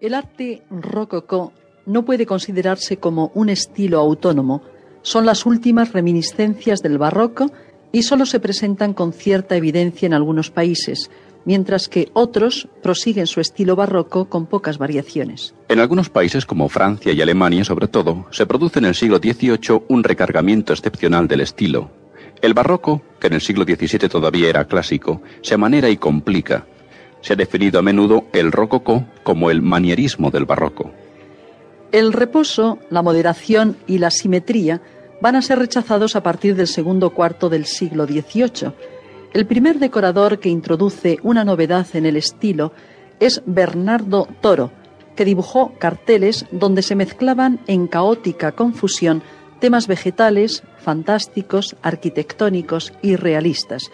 El arte rococó no puede considerarse como un estilo autónomo, son las últimas reminiscencias del barroco y solo se presentan con cierta evidencia en algunos países, mientras que otros prosiguen su estilo barroco con pocas variaciones. En algunos países como Francia y Alemania, sobre todo, se produce en el siglo XVIII un recargamiento excepcional del estilo. El barroco, que en el siglo XVII todavía era clásico, se amanera y complica. Se ha definido a menudo el rococó como el manierismo del barroco. El reposo, la moderación y la simetría van a ser rechazados a partir del segundo cuarto del siglo XVIII. El primer decorador que introduce una novedad en el estilo es Bernardo Toro, que dibujó carteles donde se mezclaban en caótica confusión temas vegetales, fantásticos, arquitectónicos y realistas.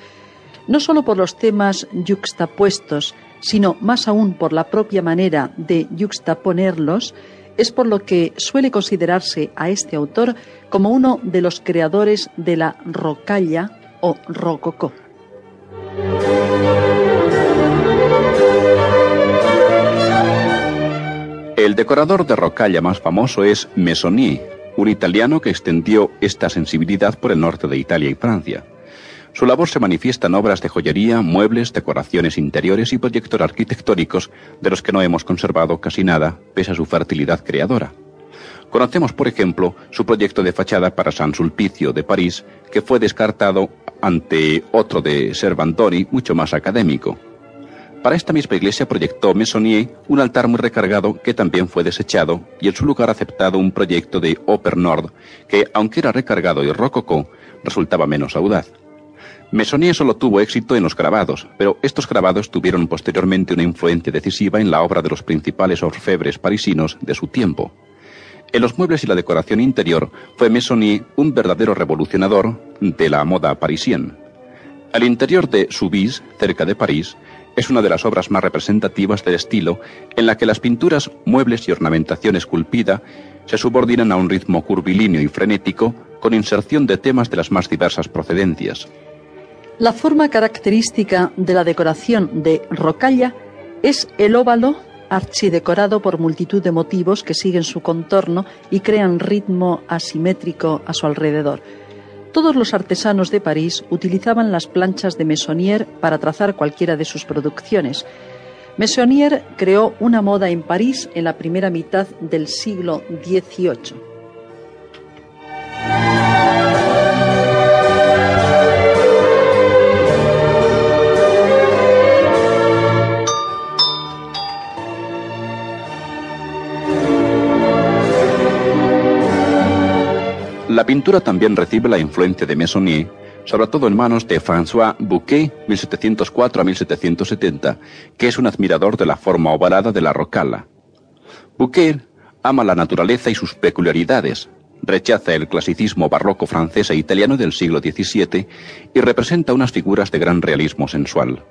No solo por los temas yuxtapuestos, sino más aún por la propia manera de yuxtaponerlos, es por lo que suele considerarse a este autor como uno de los creadores de la rocalla o rococó. El decorador de rocalla más famoso es Meissonier, un italiano que extendió esta sensibilidad por el norte de Italia y Francia. Su labor se manifiesta en obras de joyería, muebles, decoraciones interiores y proyectos arquitectónicos de los que no hemos conservado casi nada, pese a su fertilidad creadora. Conocemos, por ejemplo, su proyecto de fachada para San Sulpicio de París, que fue descartado ante otro de Servantoni mucho más académico. Para esta misma iglesia proyectó Meissonier un altar muy recargado que también fue desechado y en su lugar aceptado un proyecto de Oper Nord que, aunque era recargado y rococó, resultaba menos audaz. Meissonier solo tuvo éxito en los grabados, pero estos grabados tuvieron posteriormente una influencia decisiva en la obra de los principales orfebres parisinos de su tiempo. En los muebles y la decoración interior fue Meissonier un verdadero revolucionador de la moda parisienne. Al interior de Soubise, cerca de París, es una de las obras más representativas del estilo en la que las pinturas, muebles y ornamentación esculpida se subordinan a un ritmo curvilíneo y frenético con inserción de temas de las más diversas procedencias. La forma característica de la decoración de rocalla es el óvalo archidecorado por multitud de motivos que siguen su contorno y crean ritmo asimétrico a su alrededor. Todos los artesanos de París utilizaban las planchas de Meissonier para trazar cualquiera de sus producciones. Meissonier creó una moda en París en la primera mitad del siglo XVIII. La pintura también recibe la influencia de Meissonier, sobre todo en manos de François Bouquet, 1704 a 1770, que es un admirador de la forma ovalada de la rocala. Bouquet ama la naturaleza y sus peculiaridades, rechaza el clasicismo barroco francés e italiano del siglo XVII y representa unas figuras de gran realismo sensual.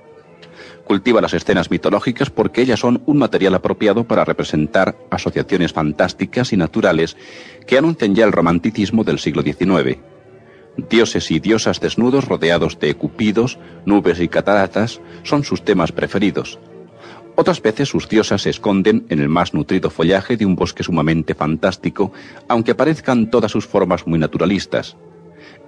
Cultiva las escenas mitológicas porque ellas son un material apropiado para representar asociaciones fantásticas y naturales que anuncian ya el romanticismo del siglo XIX. Dioses y diosas desnudos rodeados de cupidos, nubes y cataratas son sus temas preferidos. Otras veces sus diosas se esconden en el más nutrido follaje de un bosque sumamente fantástico, aunque aparezcan todas sus formas muy naturalistas.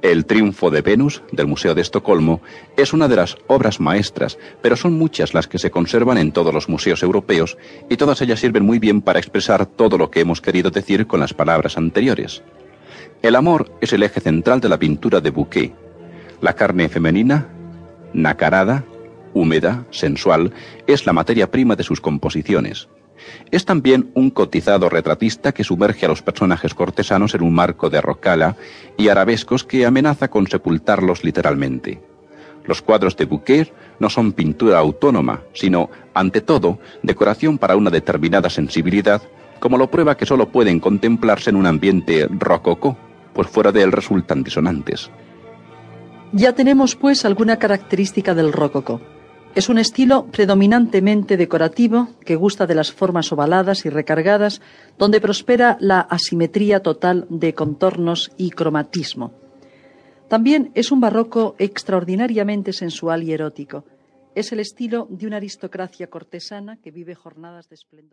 El Triunfo de Venus del Museo de Estocolmo es una de las obras maestras, pero son muchas las que se conservan en todos los museos europeos y todas ellas sirven muy bien para expresar todo lo que hemos querido decir con las palabras anteriores. El amor es el eje central de la pintura de Bouquet. La carne femenina, nacarada, húmeda, sensual, es la materia prima de sus composiciones. Es también un cotizado retratista que sumerge a los personajes cortesanos en un marco de rocala y arabescos que amenaza con sepultarlos literalmente. Los cuadros de Bouquet no son pintura autónoma, sino, ante todo, decoración para una determinada sensibilidad, como lo prueba que solo pueden contemplarse en un ambiente rococó, pues fuera de él resultan disonantes. Ya tenemos, pues, alguna característica del rococó. Es un estilo predominantemente decorativo que gusta de las formas ovaladas y recargadas, donde prospera la asimetría total de contornos y cromatismo. También es un barroco extraordinariamente sensual y erótico. Es el estilo de una aristocracia cortesana que vive jornadas de esplendor.